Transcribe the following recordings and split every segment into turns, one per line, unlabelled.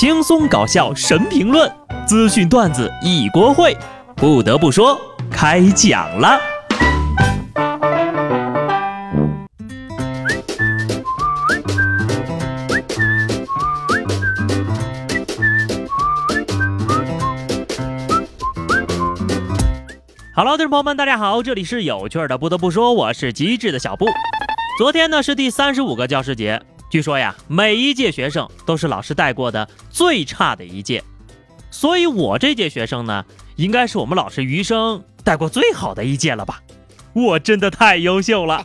轻松搞笑神评论，资讯段子一锅烩。不得不说，开讲了。Hello，听众朋友们，大家好，这里是有趣的。不得不说，我是机智的小布。昨天呢是第三十五个教师节，据说呀，每一届学生都是老师带过的最差的一届，所以我这届学生呢，应该是我们老师余生带过最好的一届了吧？我真的太优秀了。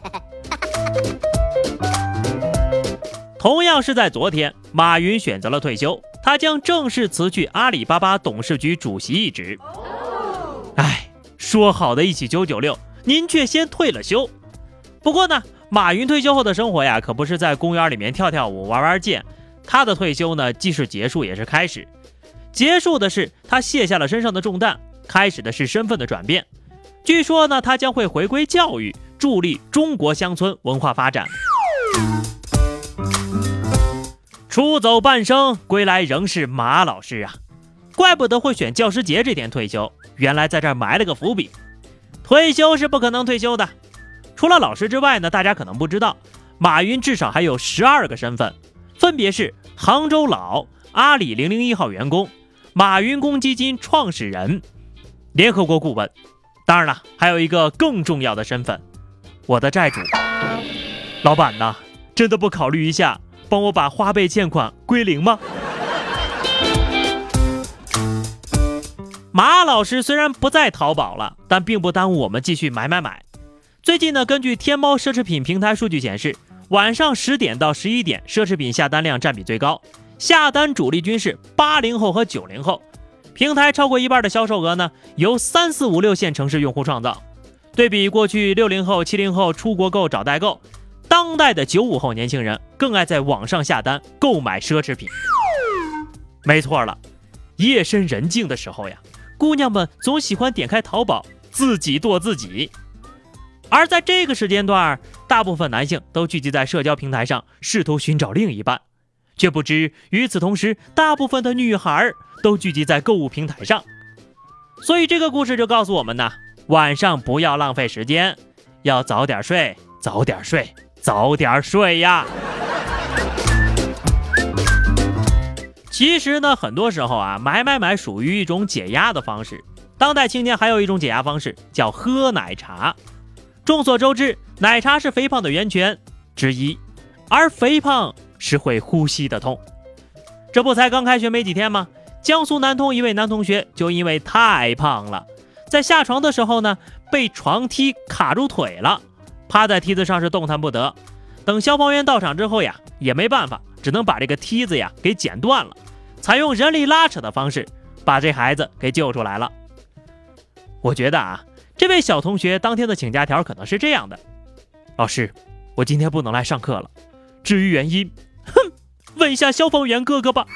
同样是在昨天，马云选择了退休，他将正式辞去阿里巴巴董事局主席一职。哎，说好的一起九九六，您却先退了休。不过呢。马云退休后的生活呀，可不是在公园里面跳跳舞、玩玩剑。他的退休呢，既是结束，也是开始。结束的是他卸下了身上的重担，开始的是身份的转变。据说呢，他将会回归教育，助力中国乡村文化发展。出走半生，归来仍是马老师啊！怪不得会选教师节这天退休，原来在这儿埋了个伏笔。退休是不可能退休的。除了老师之外呢，大家可能不知道，马云至少还有十二个身份，分别是杭州佬、阿里零零一号员工、马云公积金创始人、联合国顾问。当然了，还有一个更重要的身份，我的债主。老板呐，真的不考虑一下，帮我把花呗欠款归零吗？马老师虽然不在淘宝了，但并不耽误我们继续买买买。最近呢，根据天猫奢侈品平台数据显示，晚上十点到十一点，奢侈品下单量占比最高，下单主力军是八零后和九零后。平台超过一半的销售额呢，由三四五六线城市用户创造。对比过去六零后、七零后出国购找代购，当代的九五后年轻人更爱在网上下单购买奢侈品。没错了，夜深人静的时候呀，姑娘们总喜欢点开淘宝自己剁自己。而在这个时间段，大部分男性都聚集在社交平台上，试图寻找另一半，却不知与此同时，大部分的女孩都聚集在购物平台上。所以这个故事就告诉我们呢：晚上不要浪费时间，要早点睡，早点睡，早点睡呀。其实呢，很多时候啊，买买买属于一种解压的方式。当代青年还有一种解压方式，叫喝奶茶。众所周知，奶茶是肥胖的源泉之一，而肥胖是会呼吸的痛。这不才刚开学没几天吗？江苏南通一位男同学就因为太胖了，在下床的时候呢，被床梯卡住腿了，趴在梯子上是动弹不得。等消防员到场之后呀，也没办法，只能把这个梯子呀给剪断了，采用人力拉扯的方式把这孩子给救出来了。我觉得啊。这位小同学当天的请假条可能是这样的：老师，我今天不能来上课了。至于原因，哼，问一下消防员哥哥吧。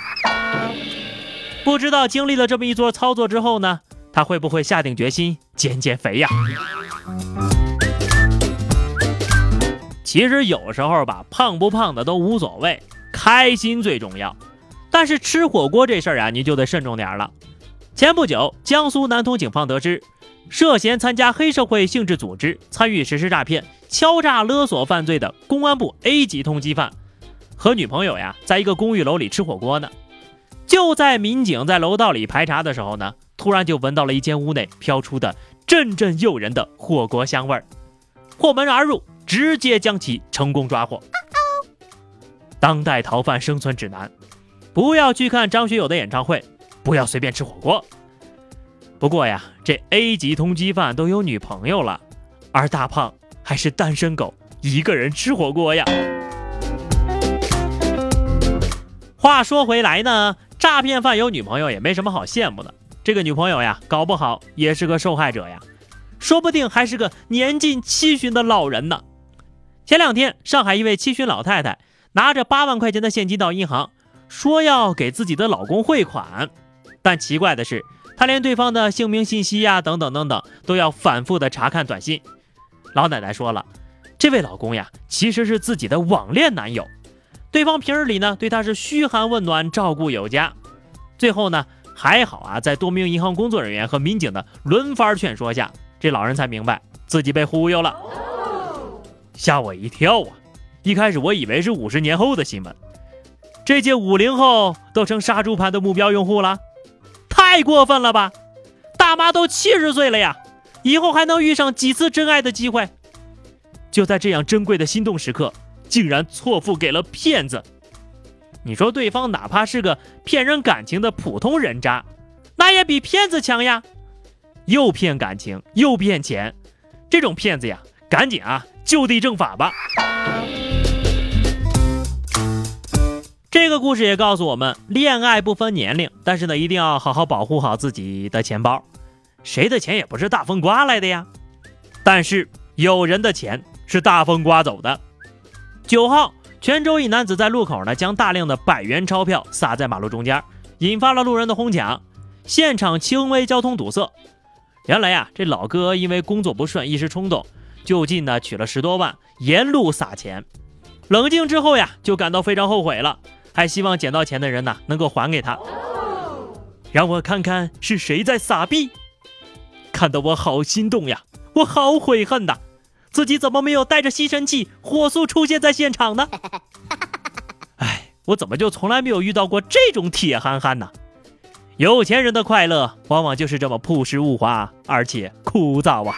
不知道经历了这么一桌操作之后呢，他会不会下定决心减减肥呀？其实有时候吧，胖不胖的都无所谓，开心最重要。但是吃火锅这事儿啊，你就得慎重点了。前不久，江苏南通警方得知。涉嫌参加黑社会性质组织、参与实施诈骗、敲诈勒索犯罪的公安部 A 级通缉犯，和女朋友呀，在一个公寓楼里吃火锅呢。就在民警在楼道里排查的时候呢，突然就闻到了一间屋内飘出的阵阵诱人的火锅香味儿，破门而入，直接将其成功抓获。当代逃犯生存指南：不要去看张学友的演唱会，不要随便吃火锅。不过呀，这 A 级通缉犯都有女朋友了，而大胖还是单身狗，一个人吃火锅呀。话说回来呢，诈骗犯有女朋友也没什么好羡慕的。这个女朋友呀，搞不好也是个受害者呀，说不定还是个年近七旬的老人呢。前两天，上海一位七旬老太太拿着八万块钱的现金到银行，说要给自己的老公汇款，但奇怪的是。他连对方的姓名信息呀，等等等等，都要反复的查看短信。老奶奶说了，这位老公呀，其实是自己的网恋男友，对方平日里呢对她是嘘寒问暖，照顾有加，最后呢，还好啊，在多名银行工作人员和民警的轮番劝说下，这老人才明白自己被忽悠了，吓我一跳啊！一开始我以为是五十年后的新闻，这届五零后都成杀猪盘的目标用户了，太过分了吧！大妈都七十岁了呀，以后还能遇上几次真爱的机会？就在这样珍贵的心动时刻，竟然错付给了骗子。你说对方哪怕是个骗人感情的普通人渣，那也比骗子强呀！又骗感情又骗钱，这种骗子呀，赶紧啊就地正法吧！这个故事也告诉我们，恋爱不分年龄，但是呢，一定要好好保护好自己的钱包。谁的钱也不是大风刮来的呀，但是有人的钱是大风刮走的。九号。泉州一男子在路口呢，将大量的百元钞票撒在马路中间，引发了路人的哄抢，现场轻微交通堵塞。原来呀，这老哥因为工作不顺，一时冲动，就近呢取了十多万，沿路撒钱。冷静之后呀，就感到非常后悔了，还希望捡到钱的人呢能够还给他。让我看看是谁在撒币，看得我好心动呀，我好悔恨呐。自己怎么没有带着吸尘器火速出现在现场呢？哎，我怎么就从来没有遇到过这种铁憨憨呢？有钱人的快乐往往就是这么朴实无华，而且枯燥啊！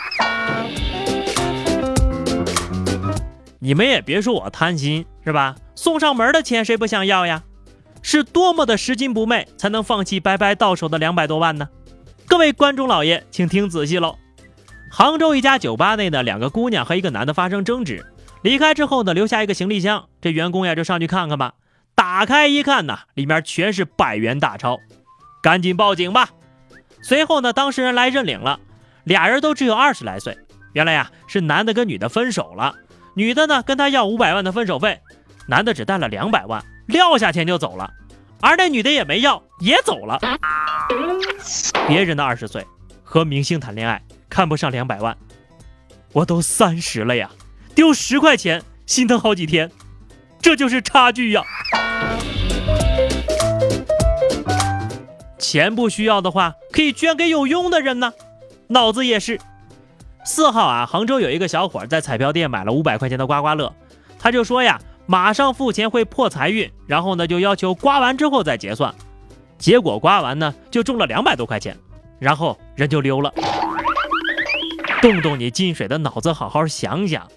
你们也别说我贪心是吧？送上门的钱谁不想要呀？是多么的拾金不昧，才能放弃白白到手的两百多万呢？各位观众老爷，请听仔细喽！杭州一家酒吧内的两个姑娘和一个男的发生争执，离开之后呢，留下一个行李箱。这员工呀就上去看看吧。打开一看呢，里面全是百元大钞，赶紧报警吧。随后呢，当事人来认领了，俩人都只有二十来岁。原来呀是男的跟女的分手了，女的呢跟他要五百万的分手费，男的只带了两百万，撂下钱就走了，而那女的也没要，也走了。别人的二十岁和明星谈恋爱。看不上两百万，我都三十了呀，丢十块钱心疼好几天，这就是差距呀。钱不需要的话，可以捐给有用的人呢。脑子也是。四号啊，杭州有一个小伙在彩票店买了五百块钱的刮刮乐，他就说呀，马上付钱会破财运，然后呢就要求刮完之后再结算。结果刮完呢就中了两百多块钱，然后人就溜了。动动你进水的脑子，好好想想，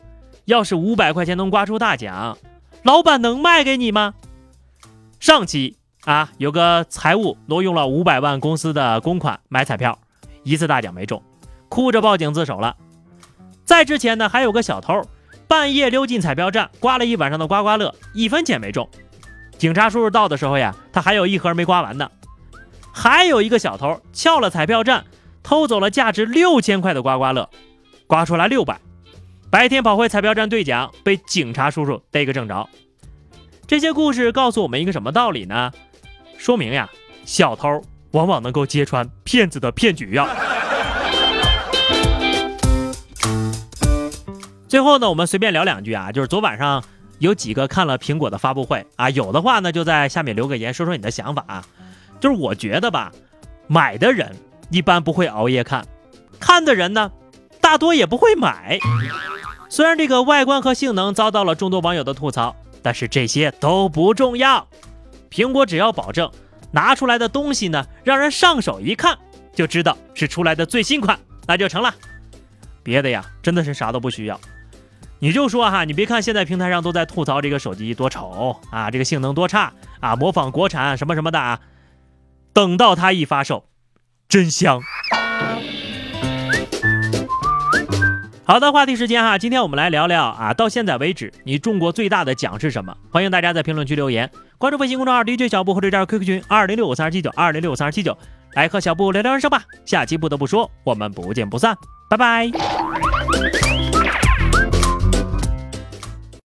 要是五百块钱能刮出大奖，老板能卖给你吗？上期啊，有个财务挪用了五百万公司的公款买彩票，一次大奖没中，哭着报警自首了。在之前呢，还有个小偷半夜溜进彩票站，刮了一晚上的刮刮乐，一分钱没中。警察叔叔到的时候呀，他还有一盒没刮完呢。还有一个小偷撬了彩票站。偷走了价值六千块的刮刮乐，刮出来六百。白天跑回彩票站兑奖，被警察叔叔逮个正着。这些故事告诉我们一个什么道理呢？说明呀，小偷往往能够揭穿骗子的骗局呀。最后呢，我们随便聊两句啊，就是昨晚上有几个看了苹果的发布会啊，有的话呢就在下面留个言，说说你的想法啊。就是我觉得吧，买的人。一般不会熬夜看，看的人呢，大多也不会买。虽然这个外观和性能遭到了众多网友的吐槽，但是这些都不重要。苹果只要保证拿出来的东西呢，让人上手一看就知道是出来的最新款，那就成了。别的呀，真的是啥都不需要。你就说哈，你别看现在平台上都在吐槽这个手机多丑啊，这个性能多差啊，模仿国产什么什么的啊，等到它一发售。真香！好的，话题时间哈，今天我们来聊聊啊，到现在为止你中过最大的奖是什么？欢迎大家在评论区留言，关注微信公众号 DJ 小布或者加入 QQ 群二零六五三二七九二零六五三二七九，来和小布聊聊人生吧。下期不得不说，我们不见不散，拜拜。